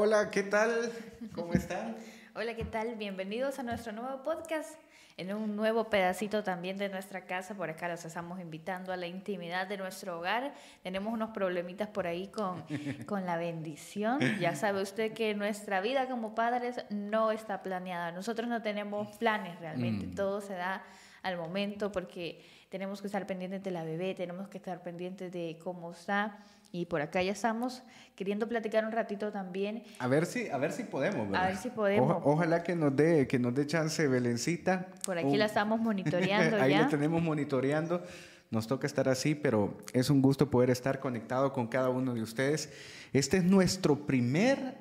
Hola, ¿qué tal? ¿Cómo están? Hola, ¿qué tal? Bienvenidos a nuestro nuevo podcast, en un nuevo pedacito también de nuestra casa. Por acá los estamos invitando a la intimidad de nuestro hogar. Tenemos unos problemitas por ahí con, con la bendición. Ya sabe usted que nuestra vida como padres no está planeada. Nosotros no tenemos planes realmente. Mm. Todo se da al momento porque tenemos que estar pendientes de la bebé, tenemos que estar pendientes de cómo está. Y por acá ya estamos queriendo platicar un ratito también. A ver si, a ver si podemos. ¿verdad? A ver si podemos. Oja- ojalá que nos dé, que nos dé chance Belencita. Por aquí Uh, la estamos monitoreando Ahí ya. lo tenemos monitoreando. Nos toca estar así, pero es un gusto poder estar conectado con cada uno de ustedes. Este es nuestro primer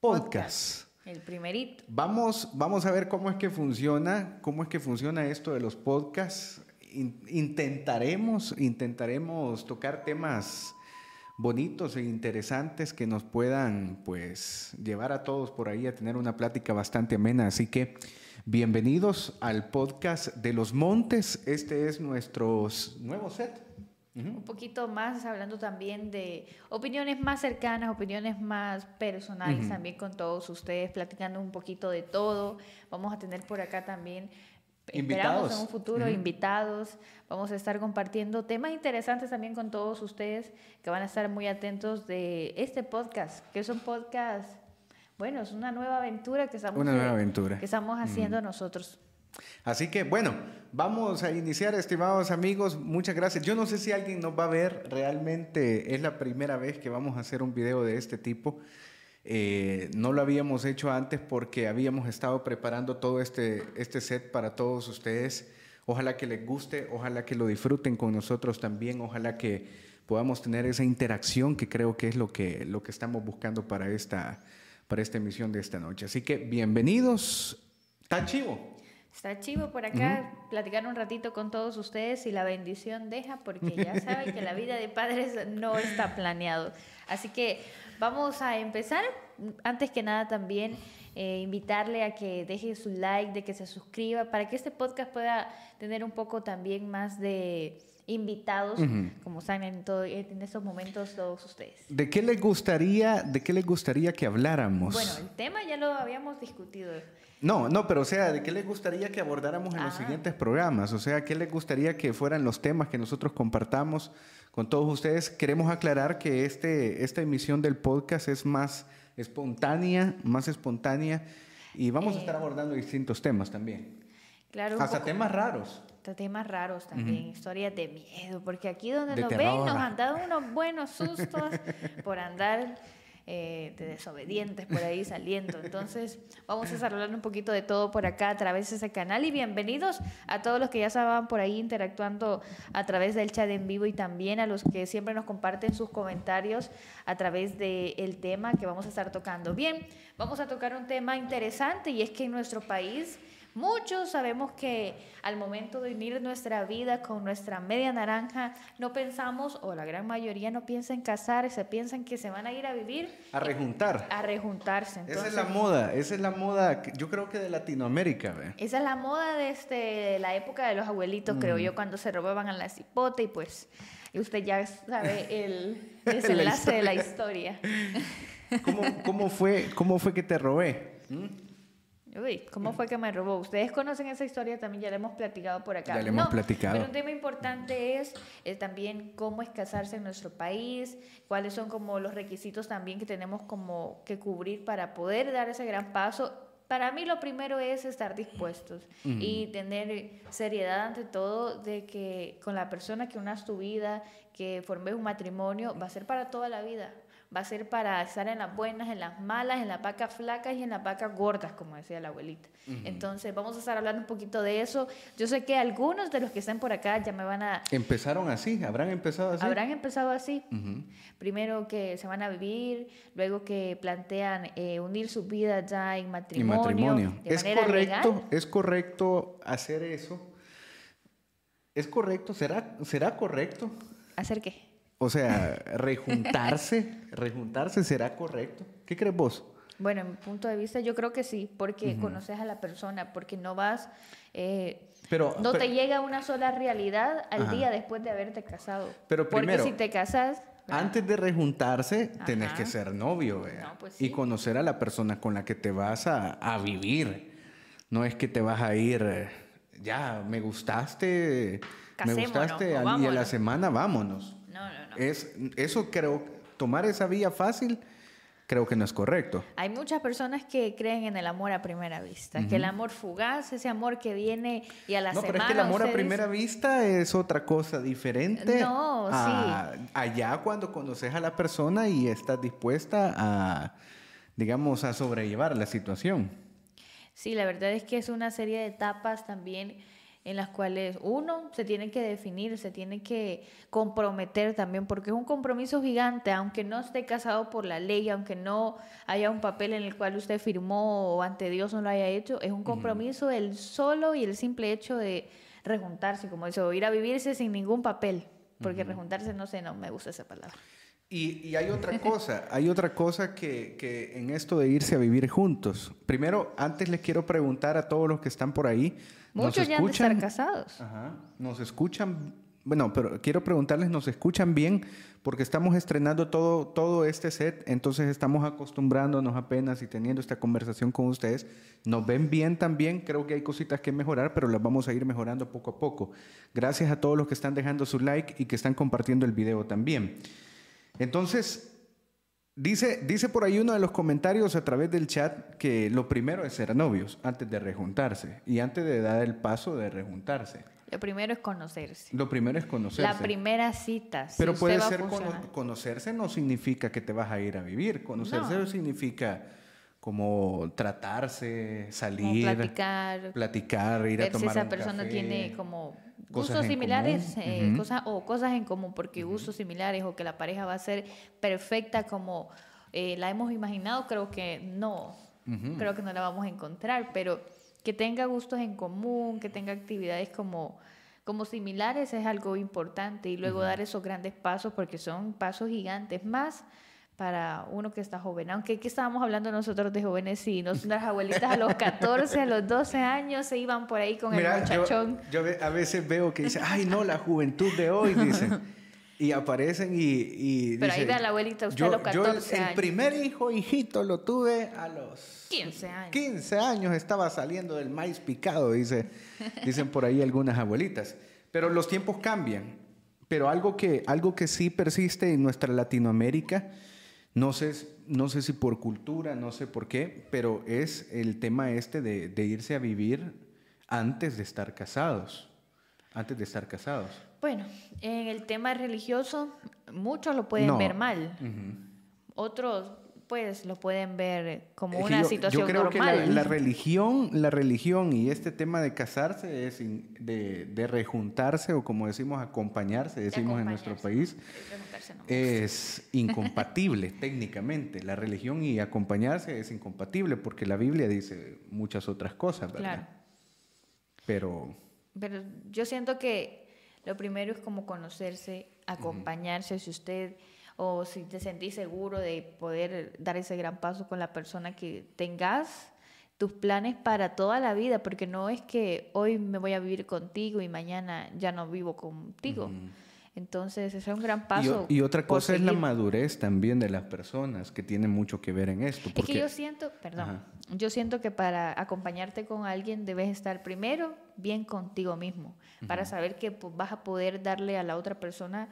podcast. El primerito. Vamos, vamos a ver cómo es que funciona, cómo es que funciona esto de los podcasts. In- intentaremos, intentaremos tocar temas bonitos e interesantes que nos puedan, pues, llevar a todos por ahí a tener una plática bastante amena. Así que, bienvenidos al podcast de los Montes. Este es nuestro nuevo set. Un poquito más hablando también de opiniones más cercanas, opiniones más personales también con todos ustedes, platicando un poquito de todo. Vamos a tener por acá también, esperamos Invitados. en un futuro, Ujú. invitados. Vamos a estar compartiendo temas interesantes también con todos ustedes que van a estar muy atentos de este podcast, que es un podcast, bueno, es una nueva aventura que estamos, Una eh, nueva aventura. que estamos haciendo nosotros. Así que bueno, vamos a iniciar, estimados amigos. Muchas gracias. Yo no sé si alguien nos va a ver. Realmente es la primera vez que vamos a hacer un video de este tipo. Eh, no lo habíamos hecho antes porque habíamos estado preparando todo este, este set para todos ustedes. Ojalá que les guste, ojalá que lo disfruten con nosotros también, ojalá que podamos tener esa interacción que creo que es lo que, lo que estamos buscando para esta, para esta emisión de esta noche. Así que bienvenidos. Está chivo. Está chivo por acá platicar un ratito con todos ustedes si la bendición deja, porque ya saben que la vida de padres no está planeado. Así que vamos a empezar. Antes que nada también eh, invitarle a que deje su like, de que se suscriba, para que este podcast pueda tener un poco también más de invitados, Ujú. como están en, todo, en estos momentos todos ustedes. ¿De qué les gustaría, de qué les gustaría que habláramos? Bueno, el tema ya lo habíamos discutido. No, no, pero o sea, ¿de qué les gustaría que abordáramos en los siguientes programas? O sea, ¿qué les gustaría que fueran los temas que nosotros compartamos con todos ustedes? Queremos aclarar que este, esta emisión del podcast es más espontánea, más espontánea, y vamos a Eh. estar abordando distintos temas también. Claro, Hasta poco- temas raros. Hasta temas raros también, historias de miedo, porque aquí donde De nos terror. ven nos han dado unos buenos sustos por andar eh, de desobedientes por ahí saliendo. Entonces, vamos a hablando un poquito de todo por acá a través de ese canal y bienvenidos a todos los que ya estaban por ahí interactuando a través del chat en vivo y también a los que siempre nos comparten sus comentarios a través del tema que vamos a estar tocando. Bien, vamos a tocar un tema interesante y es que en nuestro país Muchos sabemos que al momento de unir nuestra vida con nuestra media naranja, no pensamos, o la gran mayoría no piensa en casarse, piensan que se van a ir a vivir, A rejuntar. a rejuntarse. esa es la moda, esa es la moda, yo creo que de Latinoamérica, ¿ve? esa es la moda de este, la época de los abuelitos, creo Mm. yo, cuando se robaban a la cipote y pues y usted ya sabe el desenlace de la historia. ¿Cómo, cómo fue, ¿Cómo fue que te robé? ¿Mm? Uy, ¿cómo fue que me robó? Ustedes conocen esa historia, también ya la hemos platicado por acá. Ya la hemos No, platicado. Pero un tema importante es eh, también cómo es casarse en nuestro país, cuáles son como los requisitos también que tenemos como que cubrir para poder dar ese gran paso. Para mí lo primero es estar dispuestos y tener seriedad ante todo de que con la persona que unas tu vida, que formes un matrimonio, va a ser para toda la vida. Va a ser para estar en las buenas, en las malas, en las vacas flacas y en las vacas gordas, como decía la abuelita. Entonces, vamos a estar hablando un poquito de eso. Yo sé que algunos de los que están por acá ya me van a... Empezaron así, habrán empezado así. Habrán empezado así. Primero que se van a vivir, luego que plantean eh, unir su vida ya en matrimonio. matrimonio. De Es correcto, legal. es correcto hacer eso. Es correcto, será, será correcto. ¿Hacer qué? O sea, rejuntarse, rejuntarse será correcto. ¿Qué crees vos? Bueno, en mi punto de vista yo creo que sí, porque conoces a la persona, porque no vas, eh, Pero, no pero- te llega una sola realidad al Ajá. día después de haberte casado. Pero porque primero- si te casas, Antes de rejuntarse, tenés Ajá. que ser novio, No, pues y sí. conocer a la persona con la que te vas a, a vivir. No es que te vas a ir, eh, ya, me gustaste, me Casémonos, gustaste, o al- y a la semana vámonos. No, no, no. Es, eso creo, tomar esa vía fácil, creo que no es correcto. Hay muchas personas que creen en el amor a primera vista, que el amor fugaz, ese amor que viene y a la No, semana. pero es que el amor a primera vista es otra cosa diferente. No, a- Allá cuando conoces a la persona y estás dispuesta a, digamos, a sobrellevar la situación. Sí, la verdad es que es una serie de etapas también en las cuales uno se tiene que definir, se tiene que comprometer también, porque es un compromiso gigante, aunque no esté casado por la ley, aunque no haya un papel en el cual usted firmó o ante Dios no lo haya hecho, es un compromiso el solo y el simple hecho de rejuntarse, como dice, o ir a vivirse sin ningún papel, porque rejuntarse, no sé, no me gusta esa palabra. Y, y hay otra cosa, hay otra cosa que, que en esto de irse a vivir juntos. Primero, antes les quiero preguntar a todos los que están por ahí. ¿nos Muchos ya han de estar escuchan? casados. Ajá. Nos escuchan, bueno, pero quiero preguntarles, ¿nos escuchan bien? Porque estamos estrenando todo, todo este set, entonces estamos acostumbrándonos apenas y teniendo esta conversación con ustedes. Nos ven bien también, creo que hay cositas que mejorar, pero las vamos a ir mejorando poco a poco. Gracias a todos los que están dejando su like y que están compartiendo el video también. Entonces, Dice, dice por ahí uno de los comentarios a través del chat que lo primero es ser novios antes de rejuntarse y antes de dar el paso de rejuntarse. Lo primero es conocerse. Lo primero es conocerse. La primera cita. si Pero puede ser cono- conocerse no significa que te vas a ir a vivir. Conocerse No. significa como tratarse, Como salir, platicar, platicar, ir a ver si tomar esa un persona café. tiene como cosas gustos en similares común. eh, cosas, o cosas en común, porque gustos similares o que la pareja va a ser perfecta como eh, la hemos imaginado, creo que no, creo que no la vamos a encontrar, pero que tenga gustos en común, que tenga actividades como, como similares es algo importante y luego dar esos grandes pasos porque son pasos gigantes más para uno que está joven. Aunque aquí estábamos hablando nosotros de jóvenes, sí, nuestras abuelitas a los 14, a los 12 años se iban por ahí con Mira, el yo, muchachón. yo a veces veo que dice, ay no, la juventud de hoy, dicen. Y aparecen y, y Pero ahí dicen, ve a la abuelita, usted yo, a los yo el- 14 el, años. primer hijo, hijito, lo tuve a los 15 años. 15 años, estaba saliendo del maíz picado, dice, dicen por ahí algunas abuelitas. Pero los tiempos cambian. Pero algo que, algo que sí persiste en nuestra Latinoamérica, no sé, no sé si por cultura, no sé por qué, pero es el tema este de, de irse a vivir antes de estar casados. Antes de estar casados. Bueno, en el tema religioso, muchos lo pueden No. ver mal. Otros, pues, lo pueden ver como Es que una yo- situación yo creo normal. que la, la religión, la religión y este tema de casarse es in- de, de rejuntarse o como decimos acompañarse, De decimos en nuestro acompañarse. país, no. es incompatible técnicamente. La religión y acompañarse es incompatible porque la Biblia dice muchas otras cosas, ¿verdad? Claro. Pero Pero yo siento que lo primero es como conocerse, acompañarse, si usted o si te sentís seguro de poder dar ese gran paso con la persona que tengas tus planes para toda la vida, porque no es que hoy me voy a vivir contigo y mañana ya no vivo contigo. Entonces, ese es un gran paso. y otra cosa es la madurez también de las personas que tiene mucho que ver en esto. Es Porque, que yo siento, perdón, Ajá. yo siento que para acompañarte con alguien debes estar primero bien contigo mismo, para saber que pues, vas a poder darle a la otra persona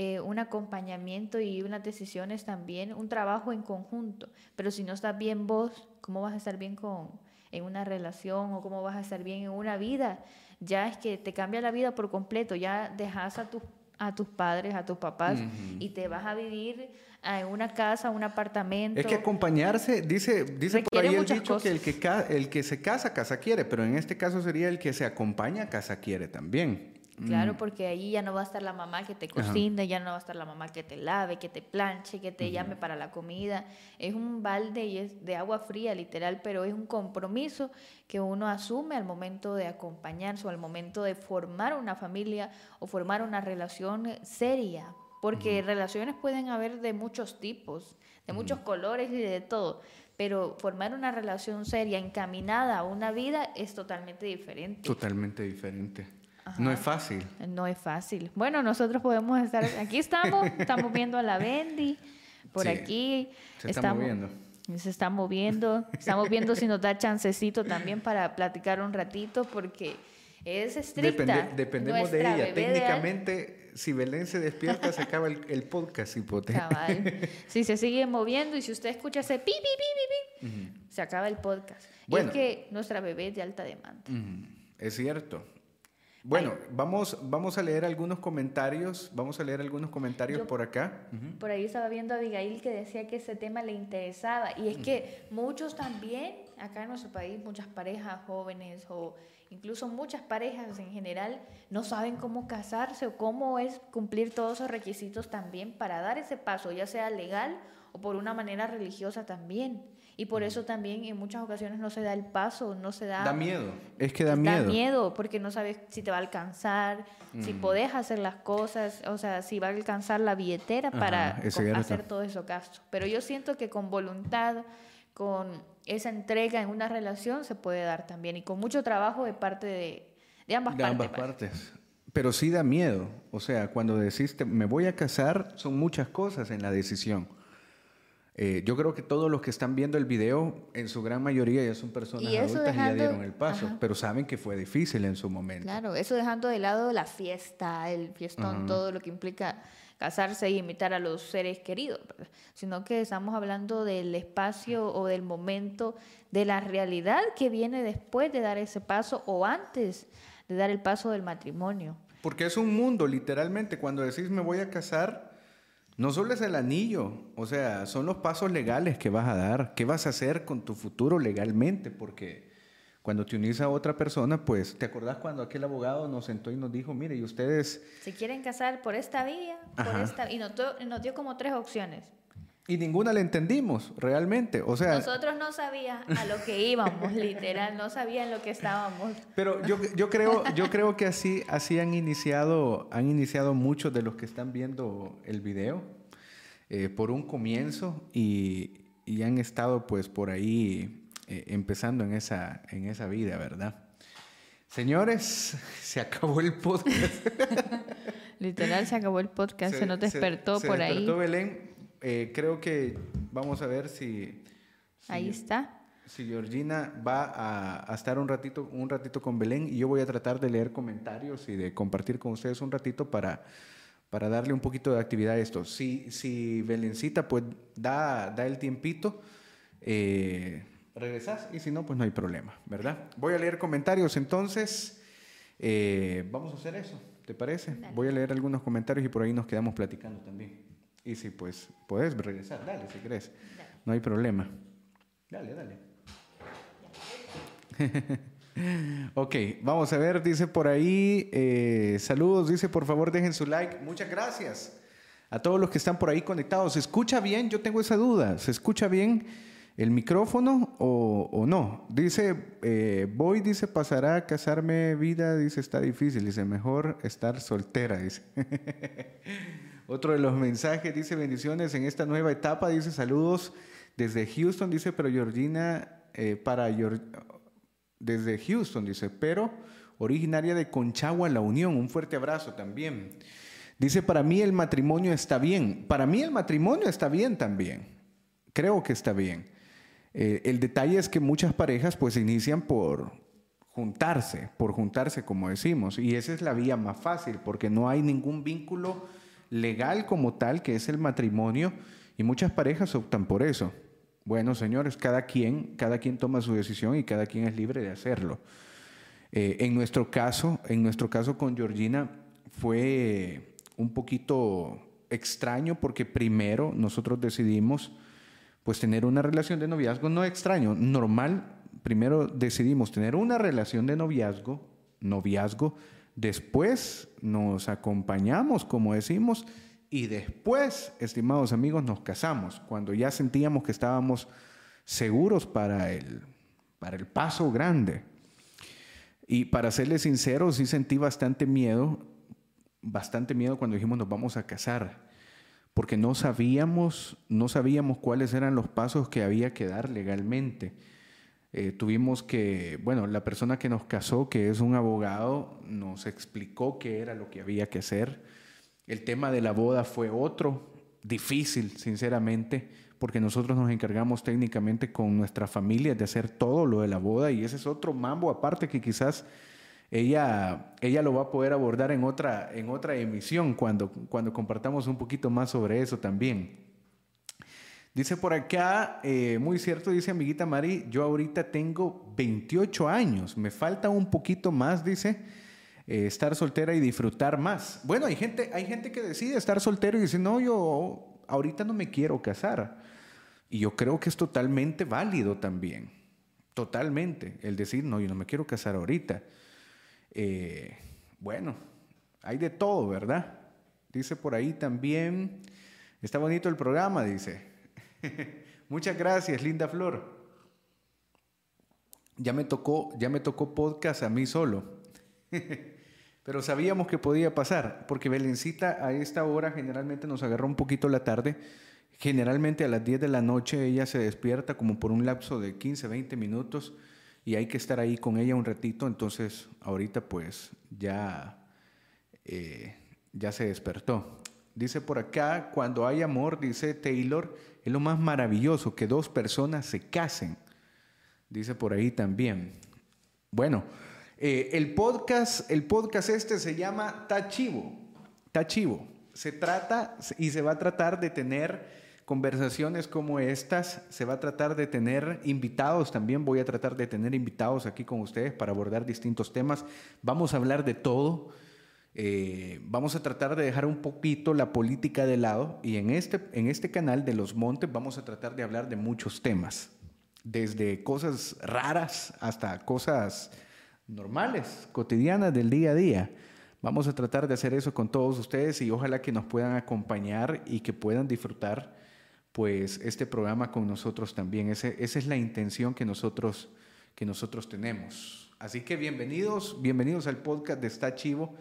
eh, un acompañamiento y unas decisiones también, un trabajo en conjunto. Pero si no estás bien vos, ¿cómo vas a estar bien con, en una relación o cómo vas a estar bien en una vida? Ya es que te cambia la vida por completo, ya dejas a tus a tus padres, a tus papás, y te vas a vivir a- en una casa, un apartamento. Es que acompañarse, dice, dice por ahí el dicho que el que, el que se casa, casa quiere, pero en este caso sería el que se acompaña, casa quiere también. Claro, porque ahí ya no va a estar la mamá que te cocine, ya no va a estar la mamá que te lave, que te planche, que te llame para la comida. Es un balde y es de agua fría, literal, pero es un compromiso que uno asume al momento de acompañarse o al momento de formar una familia o formar una relación seria. Porque relaciones pueden haber de muchos tipos, de muchos colores y de todo. Pero formar una relación seria, encaminada a una vida, es totalmente diferente. Totalmente diferente. No es fácil. No es fácil. Bueno, nosotros podemos estar, aquí estamos, estamos viendo a la Bendy, por aquí. Se está estamos, moviendo. Se está moviendo. Estamos viendo si nos da chancecito también para platicar un ratito, porque es estricta. Depende- dependemos de ella. de Técnicamente, si Belén se despierta, se acaba el, el podcast, hipote. Cabal. Si se sigue moviendo y si usted escucha ese pi, pi, pi, pi, pi, se acaba el podcast. Y Bueno. es que nuestra bebé es de alta demanda. Es cierto. Bueno, vamos, vamos a leer algunos comentarios. Vamos a leer algunos comentarios Yo- por acá. Por ahí estaba viendo a Abigail que decía que ese tema le interesaba. Y es que muchos también, acá en nuestro país, muchas parejas jóvenes o incluso muchas parejas en general, no saben cómo casarse o cómo es cumplir todos esos requisitos también para dar ese paso, ya sea legal o por una manera religiosa también. Y por eso también en muchas ocasiones no se da el paso, no se da... Da miedo. Es que da Da miedo. miedo porque no sabes si te va a alcanzar, si podés hacer las cosas, o sea, si va a alcanzar la billetera Ajá, para hacer todo eso gasto. Pero yo siento que con voluntad, con esa entrega en una relación se puede dar también y con mucho trabajo de parte de, de ambas De partes. ambas pues. partes. Pero sí da miedo. O sea, cuando decís te- me voy a casar, son muchas cosas en la decisión. Eh, yo creo que todos los que están viendo el video, en su gran mayoría ya son personas Y adultas y ya dejando- dieron el paso, ajá. pero saben que fue difícil en su momento. Claro, eso dejando de lado la fiesta, el fiestón, todo lo que implica casarse y invitar a los seres queridos, sino que estamos hablando del espacio o del momento, de la realidad que viene después de dar ese paso o antes de dar el paso del matrimonio. Porque es un mundo, literalmente. Cuando decís me voy a casar, no solo es el anillo, o sea, son los pasos legales que vas a dar, qué vas a hacer con tu futuro legalmente, porque cuando te unís a otra persona, pues, ¿te acordás cuando aquel abogado nos sentó y nos dijo, mire, y ustedes, Se quieren casar por esta vía, por Ajá. esta y nos, dio- y nos dio como tres opciones. Y ninguna le entendimos, realmente, o sea, Nosotros no sabíamos a lo que íbamos, literal, no sabían lo que estábamos. pero yo, yo creo, yo creo que así, así han iniciado, han iniciado muchos de los que están viendo el video, eh, por un comienzo y, y han estado pues por ahí eh, empezando en esa, en esa vida, ¿verdad? Señores, se acabó el podcast. Literal se acabó el podcast, se, nos despertó se por despertó ahí. Belén. Eh, creo que vamos a ver si, si- Ahí está. si Georgina va a, a estar un ratito, un ratito con Belén y yo voy a tratar de leer comentarios y de compartir con ustedes un ratito para, para darle un poquito de actividad a esto. Si, si Belencita pues da, da el tiempito, eh, regresas y si no, pues no hay problema, ¿verdad? Voy a leer comentarios entonces. eh, vamos a hacer eso, ¿te parece? Dale. Voy a leer algunos comentarios y por ahí nos quedamos platicando también. Y si pues puedes regresar, dale si querés. Dale. No hay problema. Dale, dale. ok, vamos a ver, dice por ahí, eh, saludos, dice por favor dejen su like, muchas gracias a todos los que están por ahí conectados. ¿Se escucha bien? Yo tengo esa duda, ¿se escucha bien el micrófono o, o no? Dice, eh, voy, dice, pasará a casarme vida, dice, está difícil, dice, mejor estar soltera, dice. Otro de los mensajes dice bendiciones en esta nueva etapa, dice saludos desde Houston, dice, pero Georgina, eh, para Geor- desde Houston, dice, pero originaria de Conchagua, La Unión, un fuerte abrazo también. Dice, para mí el matrimonio está bien, para mí el matrimonio está bien también, creo que está bien. Eh, el detalle es que muchas parejas pues inician por juntarse, por juntarse como decimos, y esa es la vía más fácil, porque no hay ningún vínculo legal como tal, que es el matrimonio, y muchas parejas optan por eso. Bueno, señores, cada quien, cada quien toma su decisión y cada quien es libre de hacerlo. Eh, en nuestro caso, en nuestro caso con Georgina fue un poquito extraño porque primero nosotros decidimos pues tener una relación de noviazgo no extraño, normal. Primero decidimos tener una relación de noviazgo, noviazgo, después nos acompañamos, como decimos, y después, estimados amigos, nos casamos, cuando ya sentíamos que estábamos seguros para el, para el paso grande. Y para serles sincero, sí sentí bastante miedo, bastante miedo cuando dijimos nos vamos a casar, porque no sabíamos, no sabíamos cuáles eran los pasos que había que dar legalmente. Eh, tuvimos que, bueno, la persona que nos casó, que es un abogado, nos explicó qué era lo que había que hacer. El tema de la boda fue otro, difícil, sinceramente, porque nosotros nos encargamos técnicamente con nuestra familia de hacer todo lo de la boda y ese es otro mambo aparte que quizás ella, ella lo va a poder abordar en otra, en otra emisión cuando, cuando compartamos un poquito más sobre eso también. Dice por acá, eh, muy cierto, dice amiguita Mari, yo ahorita tengo 28 años, me falta un poquito más, dice, eh, estar soltera y disfrutar más. Bueno, hay gente, hay gente que decide estar soltero y dice, no, yo ahorita no me quiero casar. Y yo creo que es totalmente válido también, totalmente, el decir, no, yo no me quiero casar ahorita. Eh, bueno, hay de todo, ¿verdad? Dice por ahí también, está bonito el programa, dice. Muchas gracias, linda Flor. Ya me tocó, ya me tocó podcast a mí solo. Pero sabíamos que podía pasar, porque Belencita a esta hora generalmente nos agarra un poquito la tarde. Generalmente a las 10 de la noche ella se despierta como por un lapso de 15, 20 minutos y hay que estar ahí con ella un ratito. Entonces ahorita pues ya, eh, ya se despertó. Dice por acá, cuando hay amor, dice Taylor, es lo más maravilloso que dos personas se casen. Dice por ahí también. Bueno, eh, el podcast, el podcast este se llama Tachivo. Tachivo. Se trata y se va a tratar de tener conversaciones como estas. Se va a tratar de tener invitados también. Voy a tratar de tener invitados aquí con ustedes para abordar distintos temas. Vamos a hablar de todo. Eh, vamos a tratar de dejar un poquito la política de lado y en este, en este canal de Los Montes vamos a tratar de hablar de muchos temas, desde cosas raras hasta cosas normales, cotidianas del día a día. Vamos a tratar de hacer eso con todos ustedes y ojalá que nos puedan acompañar y que puedan disfrutar pues este programa con nosotros también. esa es la intención que nosotros, que nosotros tenemos. Así que bienvenidos, bienvenidos al podcast de Está Chivo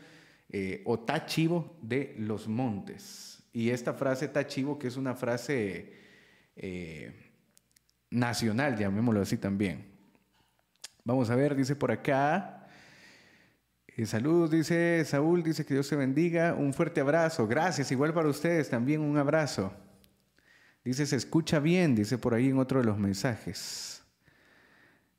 eh, o Tachivo de los Montes. Y esta frase Tachivo, que es una frase eh, nacional, llamémoslo así también. Vamos a ver, dice por acá. Eh, saludos, dice Saúl, dice que Dios te bendiga. Un fuerte abrazo. Gracias, igual para ustedes también un abrazo. Dice, se escucha bien, dice por ahí en otro de los mensajes.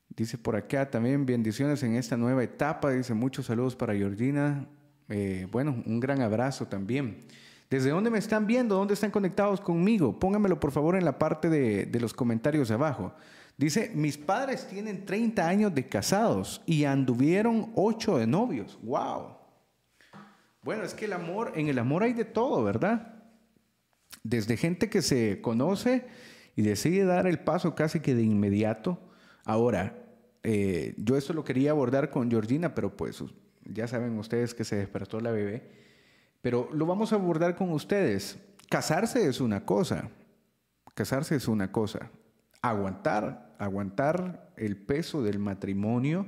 Dice por acá también bendiciones en esta nueva etapa. Dice muchos saludos para Georgina, eh, bueno, un gran abrazo también. ¿Desde dónde me están viendo? ¿Dónde están conectados conmigo? Pónganmelo por favor en la parte de, los comentarios abajo. Dice, mis padres tienen 30 años de casados y anduvieron 8 de novios. ¡Wow! Bueno, es que el amor, en el amor hay de todo, ¿verdad? Desde gente que se conoce y decide dar el paso casi que de inmediato. Ahora, eh, yo esto lo quería abordar con Georgina, pero pues ya saben ustedes que se despertó la bebé, pero lo vamos a abordar con ustedes. Casarse es una cosa, casarse es una cosa. Aguantar, aguantar el peso del matrimonio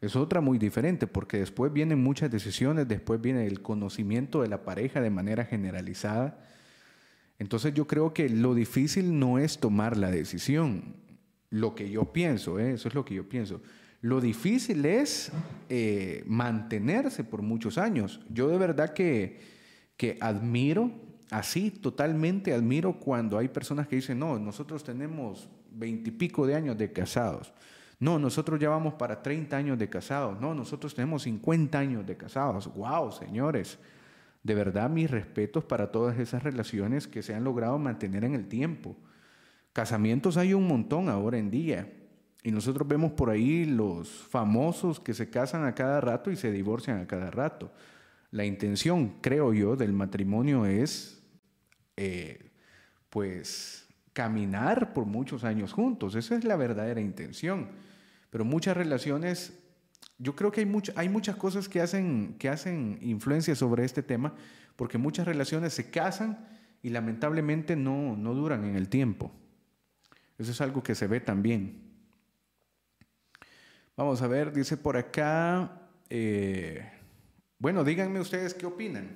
es otra muy diferente, porque después vienen muchas decisiones, después viene el conocimiento de la pareja de manera generalizada. Entonces yo creo que lo difícil no es tomar la decisión, lo que yo pienso, ¿eh? eso es lo que yo pienso. Lo difícil es eh, mantenerse por muchos años. Yo de verdad que, que admiro, así totalmente admiro cuando hay personas que dicen, no, nosotros tenemos veintipico de años de casados. No, nosotros ya vamos para 30 años de casados. No, nosotros tenemos 50 años de casados. ¡Wow, señores! De verdad, mis respetos para todas esas relaciones que se han logrado mantener en el tiempo. Casamientos hay un montón ahora en día. Y nosotros vemos por ahí los famosos que se casan a cada rato y se divorcian a cada rato. La intención, creo yo, del matrimonio es, eh, pues, caminar por muchos años juntos. Esa es la verdadera intención. Pero muchas relaciones, yo creo que hay, hay muchas cosas que hacen, que hacen influencia sobre este tema, porque muchas relaciones se casan y lamentablemente no, no duran en el tiempo. Eso es algo que se ve también. Vamos a ver, dice por acá, eh, bueno, díganme ustedes qué opinan.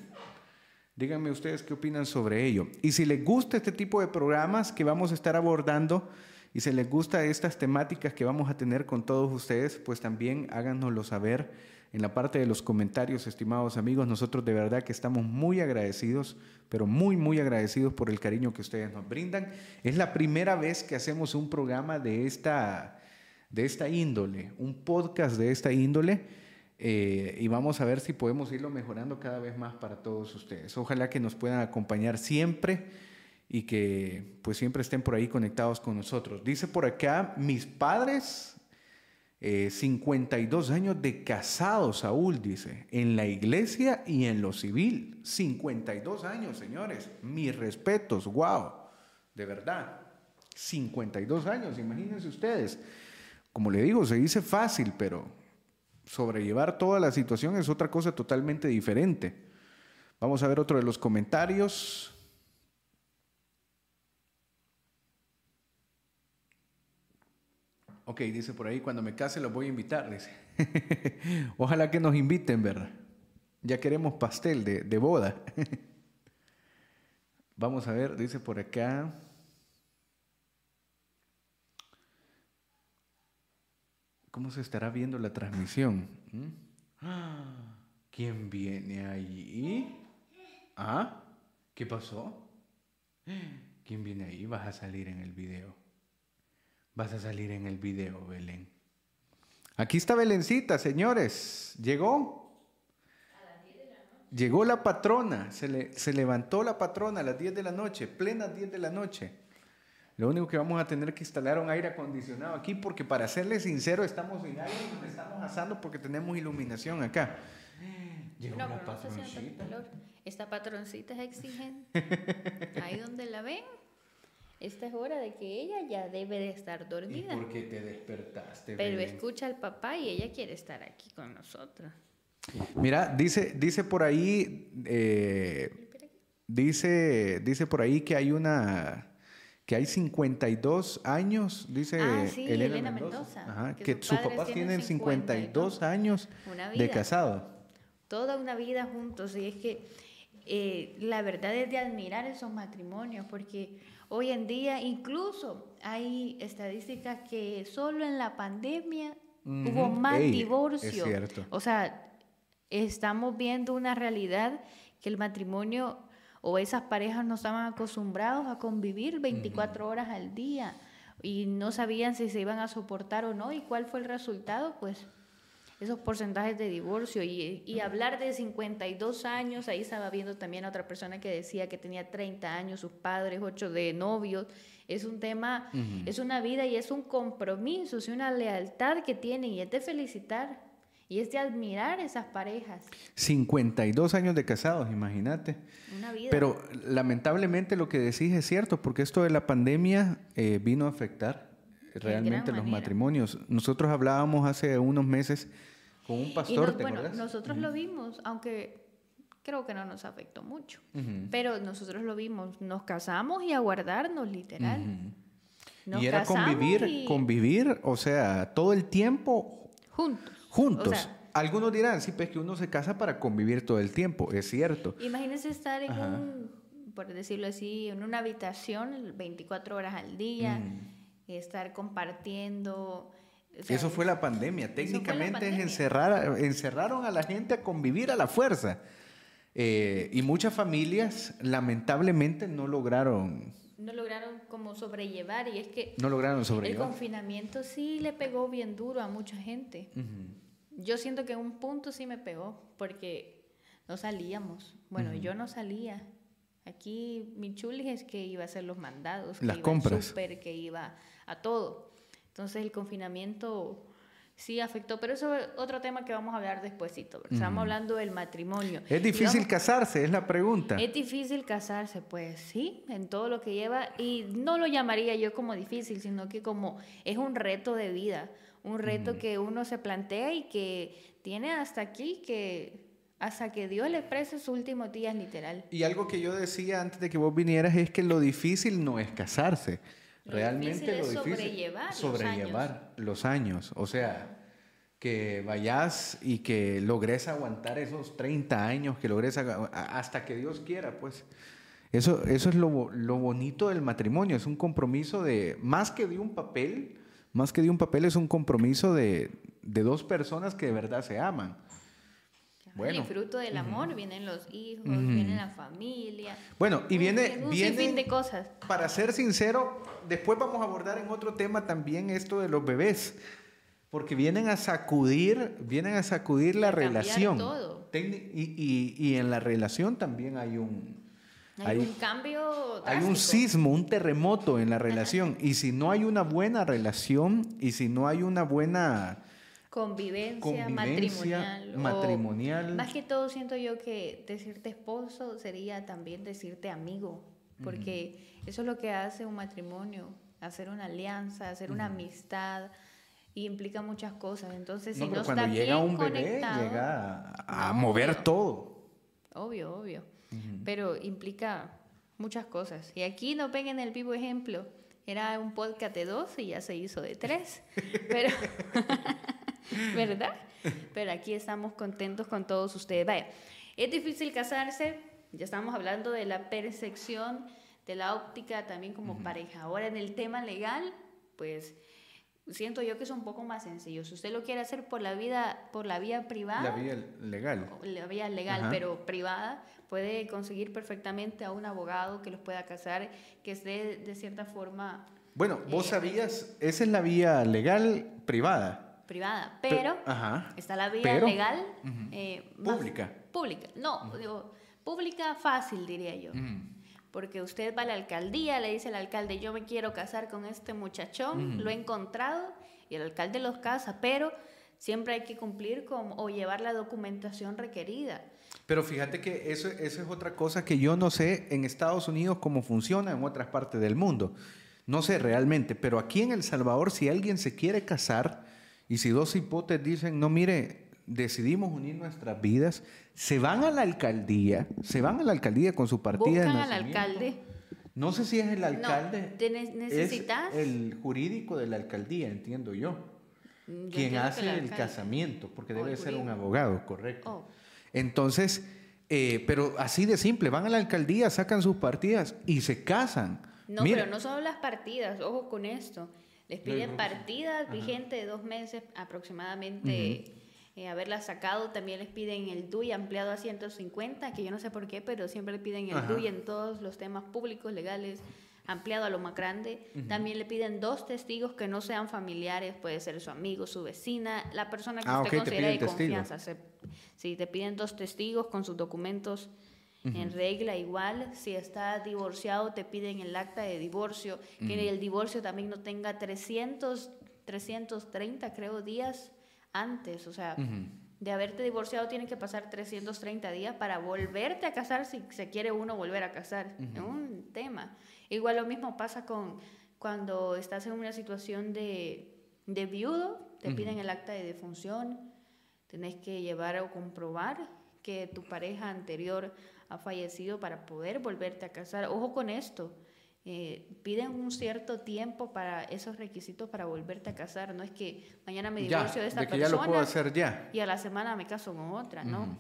Díganme ustedes qué opinan sobre ello. Y si les gusta este tipo de programas que vamos a estar abordando, Y si les gusta estas temáticas que vamos a tener con todos ustedes, pues también háganoslo saber en la parte de los comentarios, estimados amigos. Nosotros de verdad que estamos muy agradecidos, pero muy, muy agradecidos por el cariño que ustedes nos brindan. Es la primera vez que hacemos un programa de esta, de esta índole, un podcast de esta índole. Eh, y vamos a ver si podemos irlo mejorando cada vez más para todos ustedes. Ojalá que nos puedan acompañar siempre y que pues siempre estén por ahí conectados con nosotros. Dice por acá, mis padres, 52 eh, años de casados, Saúl dice, en la iglesia y en lo civil. 52 años, señores. Mis respetos, wow, de verdad. 52 años, imagínense ustedes. Como le digo, se dice fácil, pero sobrellevar toda la situación es otra cosa totalmente diferente. Vamos a ver otro de los comentarios. Ok, dice por ahí, cuando me case los voy a invitar, dice. Ojalá que nos inviten, ¿verdad? Ya queremos pastel de, de boda. Vamos a ver, dice por acá. ¿Cómo se estará viendo la transmisión? ¿Mm? ¿Quién viene ahí? ¿Ah? ¿Qué pasó? ¿Quién viene ahí? Vas a salir en el video. Vas a salir en el video, Belén. Aquí está Belencita, señores. ¿Llegó? Llegó la patrona. Se, se levantó la patrona a las 10 de la noche, plenas 10 de la noche. Lo único que vamos a tener que instalar un aire acondicionado aquí porque para serles sincero estamos en aire y estamos asando porque tenemos iluminación acá. Llegó no, la patroncita. Esta patroncita es exigente. Ahí donde la ven, esta es hora de que ella ya debe de estar dormida. ¿Y por qué te despertaste? Pero escucha al papá y ella quiere estar aquí con nosotros. Mira, dice, dice por ahí, eh, dice, dice por ahí que hay una que hay 52 años, dice ah, Elena, Mendoza. que, sus papás tienen 52, años de casado. Toda una vida juntos. Y es que eh, la verdad es de admirar esos matrimonios, porque hoy en día incluso hay estadísticas que solo en la pandemia hubo más. Es cierto. O sea, estamos viendo una realidad que el matrimonio o esas parejas no estaban acostumbrados a convivir 24 horas al día y no sabían si se iban a soportar o no y cuál fue el resultado, pues esos porcentajes de divorcio y, y, hablar de 52 años, ahí estaba viendo también a otra persona que decía que tenía 30 años, sus padres, 8 de novios, es un tema, es una vida y es un compromiso, es una lealtad que tienen y es de felicitar. Y es de admirar esas parejas. 52 años de casados, imagínate. Una vida. Pero lamentablemente lo que decís es cierto, porque esto de la pandemia eh, vino a afectar realmente los matrimonios. Nosotros hablábamos hace unos meses con un pastor. bueno, nosotros lo vimos, aunque creo que no nos afectó mucho, pero nosotros lo vimos, nos casamos y a guardarnos literal. y era convivir, convivir, o sea, todo el tiempo juntos juntos. Algunos dirán, sí, pues que uno se casa para convivir todo el tiempo, es cierto. Imagínense estar en un, por decirlo así, en una habitación 24 horas al día, mm. estar compartiendo. eso fue la pandemia. Técnicamente encerrar, encerraron a la gente a convivir a la fuerza. Eh, y muchas familias lamentablemente no lograron no lograron como sobrellevar y es que no lograron sobrellevar. El confinamiento sí le pegó bien duro a mucha gente. Yo siento que en un punto sí me pegó porque no salíamos. Bueno, yo no salía. Aquí mi chuli es que iba a hacer los mandados, las que compras, que iba a todo. Entonces el confinamiento sí afectó, pero eso es otro tema que vamos a hablar despuésito. Estamos hablando del matrimonio. ¿Es difícil casarse? Es la pregunta. Es difícil casarse, pues sí, en todo lo que lleva, y no lo llamaría yo como difícil, sino que como es un reto de vida, un reto que uno se plantea y que tiene hasta aquí que hasta que Dios le exprese sus últimos días literal. Y algo que yo decía antes de que vos vinieras es que lo difícil no es casarse Realmente lo difícil sobrellevar, sobrellevar los, años. O sea, que vayas y que logres aguantar esos 30 años, que logres hasta que Dios quiera, pues. Eso, eso es lo, lo bonito del matrimonio, es un compromiso de, más que de un papel, más que de un papel es un compromiso de, de dos personas que de verdad se aman. Bueno. Y fruto del amor vienen los hijos, viene la familia. Bueno, y viene, un viene sinfín de cosas. Para ser sincero, después vamos a abordar en otro tema también esto de los bebés, porque vienen a sacudir, vienen a sacudir la relación. Todo. Y, y, y, en la relación también hay un hay, un cambio. Hay un sismo, un terremoto en la relación. y si no hay una buena relación y si no hay una buena Convivencia, matrimonial. matrimonial. más que todo siento yo que decirte esposo sería también decirte amigo, porque eso es lo que hace un matrimonio, hacer una alianza, hacer una amistad y implica muchas cosas. Entonces, si no, cuando está llega bien un bebé, llega a, mover todo. Obvio, obvio. Pero implica muchas cosas. Y aquí nos ven en el vivo ejemplo. Era un podcast de dos y ya se hizo de tres. Pero ¿verdad? Pero aquí estamos contentos con todos ustedes. Vaya, es difícil casarse, ya estamos hablando de la percepción, de la óptica también como pareja. Ahora en el tema legal, pues siento yo que es un poco más sencillo. Si usted lo quiere hacer por la vida, por la vía privada, la vía legal, la vía legal, pero privada, puede conseguir perfectamente a un abogado que los pueda casar, que esté de cierta forma. Bueno, vos eh, sabías, esa es la vía legal privada privada, pero, está la vía legal eh, pública. Pública, no, digo, pública fácil diría yo. Porque usted va a la alcaldía, le dice al alcalde, yo me quiero casar con este muchachón, lo he encontrado, y el alcalde los casa, pero siempre hay que cumplir con o llevar la documentación requerida. Pero fíjate que eso, eso es otra cosa que yo no sé en Estados Unidos cómo funciona en otras partes del mundo. No sé realmente, pero aquí en El Salvador, si alguien se quiere casar, y si dos hipotes dicen, no, mire, decidimos unir nuestras vidas, se van a la alcaldía, se van a la alcaldía con su partida Buscan al alcalde. No sé si es el alcalde. No, necesitas. Es el jurídico de la alcaldía, entiendo yo. Mm, quien hace el, casamiento, porque debe ser un abogado, correcto. Oh. Entonces, eh, pero así de simple, van a la alcaldía, sacan sus partidas y se casan. No, pero no solo las partidas, ojo con esto. Les piden partidas vigentes de dos meses aproximadamente. Eh, haberlas sacado, también les piden el DUI ampliado a 150, que yo no sé por qué, pero siempre le piden el DUI en todos los temas públicos, legales, ampliado a lo más grande. También le piden dos testigos que no sean familiares, puede ser su amigo, su vecina, la persona que ah, usted considera de confianza. Si te piden dos testigos con sus documentos en regla igual. Si está divorciado, te piden el acta de divorcio, que el divorcio también no tenga 300, 330, creo, días antes. O sea, de haberte divorciado tienen que pasar 330 días para volverte a casar si se quiere uno volver a casar. Es un tema. Igual lo mismo pasa con cuando estás en una situación de, de viudo, te piden el acta de defunción, tenés que llevar o comprobar que tu pareja anterior ha fallecido para poder volverte a casar. Ojo con esto. Eh, piden un cierto tiempo para esos requisitos para volverte a casar. No es que mañana me divorcio de esta persona ya lo puedo hacer ya. y a la semana me caso con otra, ¿no?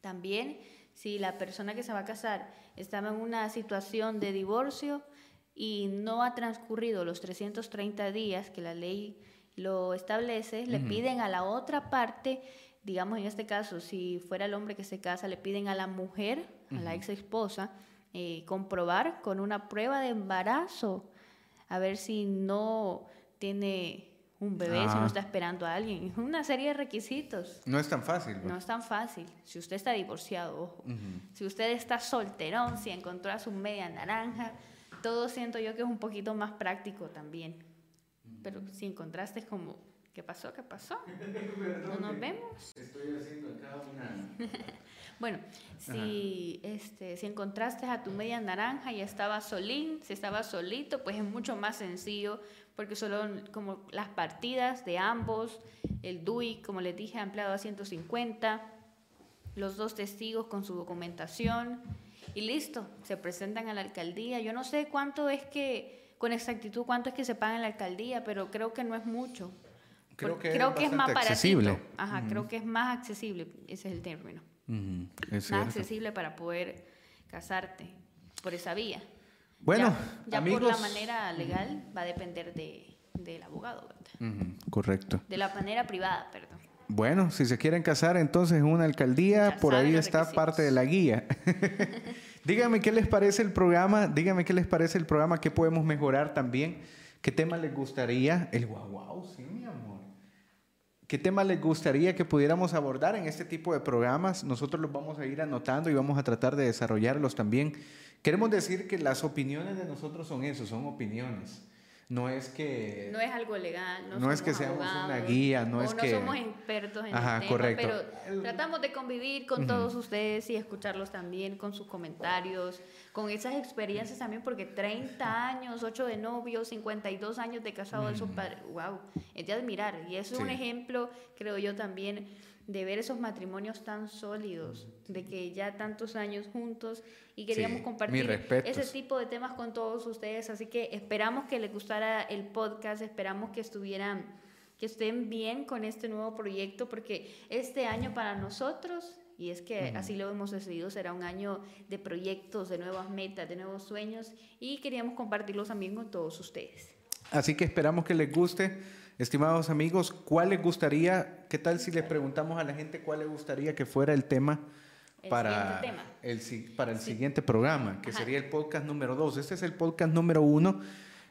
También, si la persona que se va a casar estaba en una situación de divorcio y no ha transcurrido los 330 días que la ley lo establece, le piden a la otra parte digamos en este caso, si fuera el hombre que se casa, le piden a la mujer, a la ex esposa, eh, comprobar con una prueba de embarazo, a ver si no tiene un bebé, si no está esperando a alguien. Una serie de requisitos. No es tan fácil. No es tan fácil. Si usted está divorciado, ojo. Si usted está solterón, si encontró a su media naranja, todo siento yo que es un poquito más práctico también. Pero si encontraste como ¿Qué pasó? ¿Qué pasó? ¿No nos vemos? Estoy haciendo acá una... bueno, si, este, si encontraste a tu media naranja y estaba solín, si estaba solito, pues es mucho más sencillo porque solo como las partidas de ambos, el DUI, como les dije, ampliado a 150, los dos testigos con su documentación y listo, se presentan a la alcaldía. Yo no sé cuánto es que, con exactitud, cuánto es que se paga en la alcaldía, pero creo que no es mucho. Creo que, es más accesible. Ajá, creo que es más accesible, ese es el término. más accesible para poder casarte. por esa vía. Bueno, ya, amigos, por la manera legal va a depender de, del abogado, ¿verdad? Correcto. De la manera privada, perdón. Bueno, si se quieren casar entonces en una alcaldía, Ya por ahí está requisitos. parte de la guía. Dígame qué les parece el programa, dígame qué les parece el programa, qué podemos mejorar también, qué tema les gustaría, el guau guau, sí, mi amor. ¿Qué tema les gustaría que pudiéramos abordar en este tipo de programas? Nosotros los vamos a ir anotando y vamos a tratar de desarrollarlos también. Queremos decir que las opiniones de nosotros son eso, son opiniones. No es que... No es algo legal, no, No es que seamos una guía, no es no que- somos expertos en Ajá, el tema, correcto. pero tratamos de convivir con todos ustedes y escucharlos también con sus comentarios, con esas experiencias también, porque 30 años, 8 de novio, 52 años de casado, eso, padre, wow, es de admirar. Y eso es un ejemplo, creo yo también, de ver esos matrimonios tan sólidos, de que ya tantos años juntos y queríamos Sí, compartir ese tipo de temas con todos ustedes, así que esperamos que les gustara el podcast, esperamos que estuvieran, que estén bien con este nuevo proyecto, porque este año para nosotros, y es que así lo hemos decidido, será un año de proyectos, de nuevas metas, de nuevos sueños, y queríamos compartirlos también con todos ustedes. Así que esperamos que les guste. Estimados amigos, ¿cuál les gustaría? ¿Qué tal si les preguntamos a la gente cuál les gustaría que fuera el tema El para tema. el, si- para el Sí. siguiente programa, que Ajá. sería el podcast número dos? Este es el podcast número uno.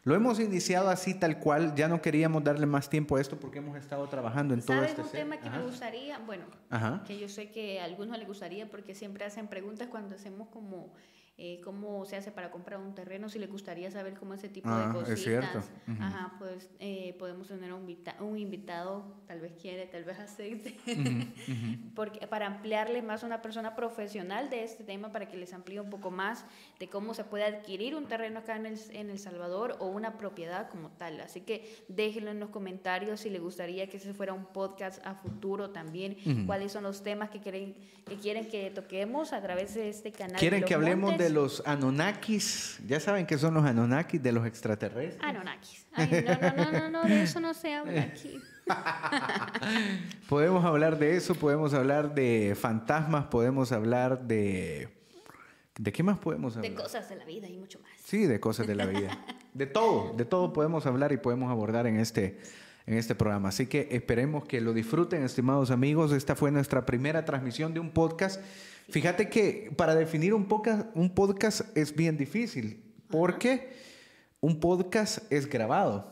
Lo hemos iniciado así tal cual. Ya no queríamos darle más tiempo a esto porque hemos estado trabajando en todo ¿Sabes este un tema que Ajá. me gustaría? Bueno, Ajá. que yo sé que a algunos les gustaría porque siempre hacen preguntas cuando hacemos como eh, cómo se hace para comprar un terreno, si les gustaría saber cómo ese tipo Ah, de es cositas. cierto. Ujú. Ajá, pues eh, podemos tener un, invita- un invitado, tal vez quiere, tal vez acepte, porque para ampliarle más a una persona profesional de este tema, para que les amplíe un poco más de cómo se puede adquirir un terreno acá en el, en el Salvador o una propiedad como tal. Así que déjenlo en los comentarios si les gustaría que ese fuera un podcast a futuro también, cuáles son los temas que quieren que, quieren que toquemos a través de este canal. ¿Quieren que hablemos Montes. de los Anunnakis? Ya saben que son los Anunnakis, de los extraterrestres. Anunnakis. Ay, no, no, no, no, no, de eso no se habla aquí. Podemos hablar de eso, podemos hablar de fantasmas, podemos hablar de... ¿De qué más podemos hablar? De cosas de la vida y mucho más. Sí, de cosas de la vida. De todo, de todo podemos hablar y podemos abordar en este, en este programa. Así que esperemos que lo disfruten, estimados amigos. Esta fue nuestra primera transmisión de un podcast. Fíjate que para definir un podcast, un podcast es bien difícil, porque un podcast es grabado.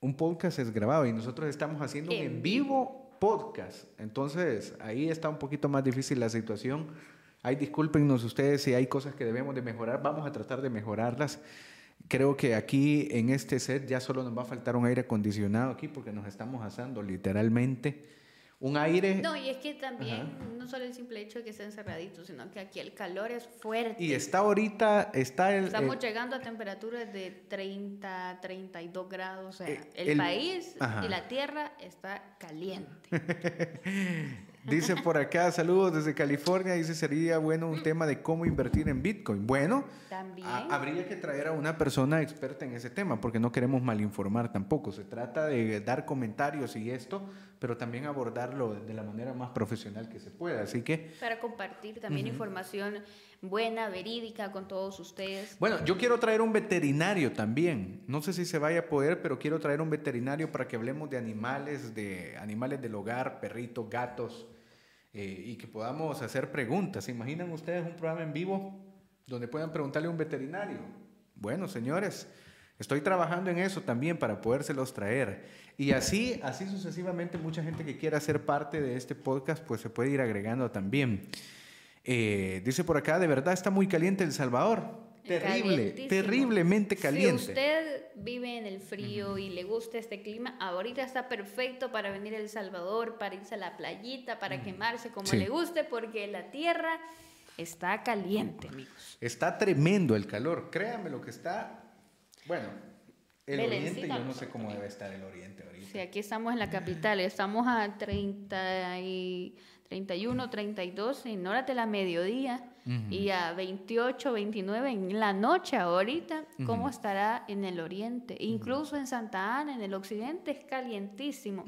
Un podcast es grabado y nosotros estamos haciendo un En vivo podcast. Entonces, ahí está un poquito más difícil la situación. Ay, discúlpenos ustedes si hay cosas que debemos de mejorar. Vamos a tratar de mejorarlas. Creo que aquí en este set ya solo nos va a faltar un aire acondicionado aquí porque nos estamos asando literalmente. Un aire No, y es que también, Ajá. no solo el simple hecho de que esté encerradito, sino que aquí el calor es fuerte. y está ahorita, está el... Estamos el- llegando a temperaturas de 30, 32 grados. O sea, Eh, el, el- país Ajá. y la tierra está caliente. Dice por acá, saludos desde California, dice sería bueno un tema de cómo invertir en Bitcoin. Bueno, También. ha- habría que traer a una persona experta en ese tema, porque no queremos malinformar tampoco. Se trata de dar comentarios y esto, pero también abordarlo de la manera más profesional que se pueda. Así que, Para compartir también información buena, verídica con todos ustedes. bueno, yo quiero traer un veterinario también. No sé si se vaya a poder, pero quiero traer un veterinario para que hablemos de animales, de animales del hogar, perritos, gatos, eh, y que podamos hacer preguntas. ¿Se imaginan ustedes un programa en vivo donde puedan preguntarle a un veterinario? Bueno, señores, estoy trabajando en eso también para podérselos traer. Y así, así sucesivamente, mucha gente que quiera ser parte de este podcast, pues se puede ir agregando también. Eh, dice por acá, de verdad está muy caliente El Salvador. Terrible, terriblemente caliente. Si usted vive en el frío y le gusta este clima, ahorita está perfecto para venir a El Salvador, para irse a la playita, para quemarse como Sí. le guste, porque la tierra está caliente, amigos. Está tremendo el calor, créanme lo que está. Bueno, el Belencita, oriente, yo no sé cómo debe estar el oriente ahorita. Sí, aquí estamos en la capital, estamos a 30 y 31, 32 en horas de la mediodía y a 28, 29 en la noche ahorita, ¿cómo estará en el oriente? Incluso en Santa Ana, en el occidente, es calientísimo.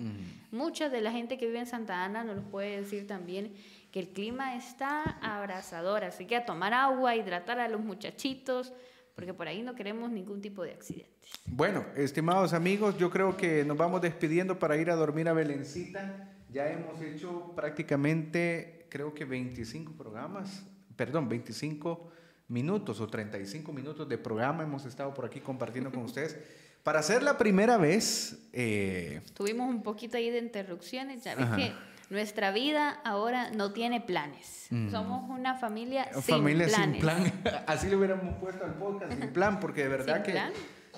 Mucha de la gente que vive en Santa Ana nos lo puede decir también que el clima está abrasador, así que a tomar agua, hidratar a los muchachitos, porque por ahí no queremos ningún tipo de accidentes. Bueno, estimados amigos, yo creo que nos vamos despidiendo para ir a dormir a Belencita. Ya hemos hecho prácticamente, creo que 25 programas, perdón, 25 minutos o 35 minutos de programa hemos estado por aquí compartiendo con ustedes. Para ser la primera vez... Eh, Tuvimos un poquito ahí de interrupciones, ya ves que nuestra vida ahora no tiene planes. Mm. Somos una familia, familia sin plan. Así le hubiéramos puesto al podcast, sin plan, porque de verdad que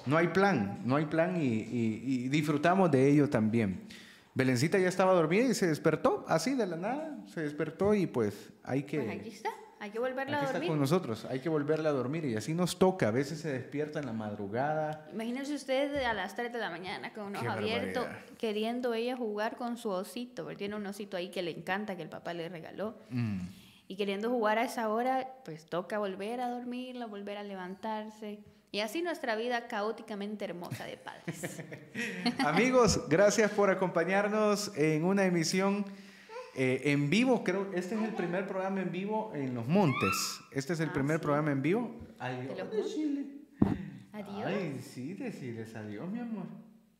no hay plan, no hay plan y, disfrutamos de ello también. Belencita ya estaba dormida y se despertó, así de la nada, se despertó y pues hay que... Pues aquí está. Hay que volverla a dormir. Está con nosotros, hay que volverla a dormir y así nos toca. A veces se despierta en la madrugada. Imagínense usted a las 3 de la mañana con un ojo abierto, queriendo ella jugar con su osito, porque tiene un osito ahí que le encanta, que el papá le regaló. Mm. Y queriendo jugar a esa hora, pues toca volver a dormirla, volver a levantarse. Y así nuestra vida caóticamente hermosa de padres. Amigos, gracias por acompañarnos en una emisión eh, en vivo, creo, este es el primer programa en vivo en Los Montes. Este es el ah, primer programa en vivo. Adiós, Adiós. Ay, sí, decirles adiós, mi amor.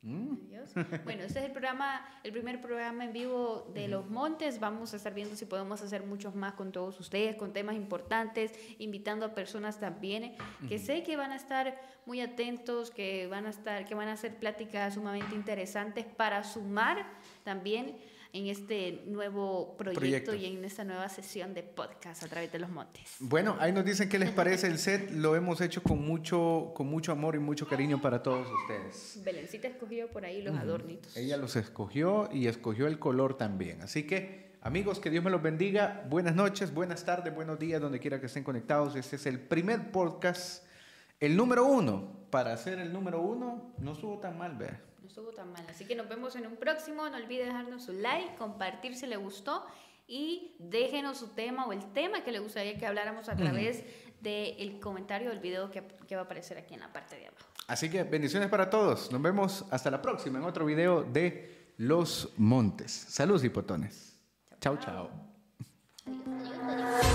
Mm. Adiós. Bueno, este es el programa, el primer programa en vivo de Los Montes. Vamos a estar viendo si podemos hacer muchos más con todos ustedes, con temas importantes, invitando a personas también que sé que van a estar muy atentos, que van a estar, que van a hacer pláticas sumamente interesantes para sumar también en este nuevo proyecto, y en esta nueva sesión de podcast a través de los montes. Bueno, ahí nos dicen qué les parece el set. Lo hemos hecho con mucho, con mucho amor y mucho cariño para todos ustedes. Belencita escogió por ahí los adornitos. Ella los escogió y escogió el color también. Así que, amigos, que Dios me los bendiga. Buenas noches, buenas tardes, buenos días, donde quiera que estén conectados. Este es el primer podcast, el número uno. Para ser el número uno, no estuvo tan mal, ¿verdad? estuvo tan mal. Así que nos vemos en un próximo. No olvide dejarnos su like, compartir si le gustó y déjenos su tema o el tema que le gustaría que habláramos a través del comentario del video que, que, va a aparecer aquí en la parte de abajo. Así que bendiciones para todos. Nos vemos hasta la próxima en otro video de Los Montes. Saludos, hipotones. Chao, chao. chao.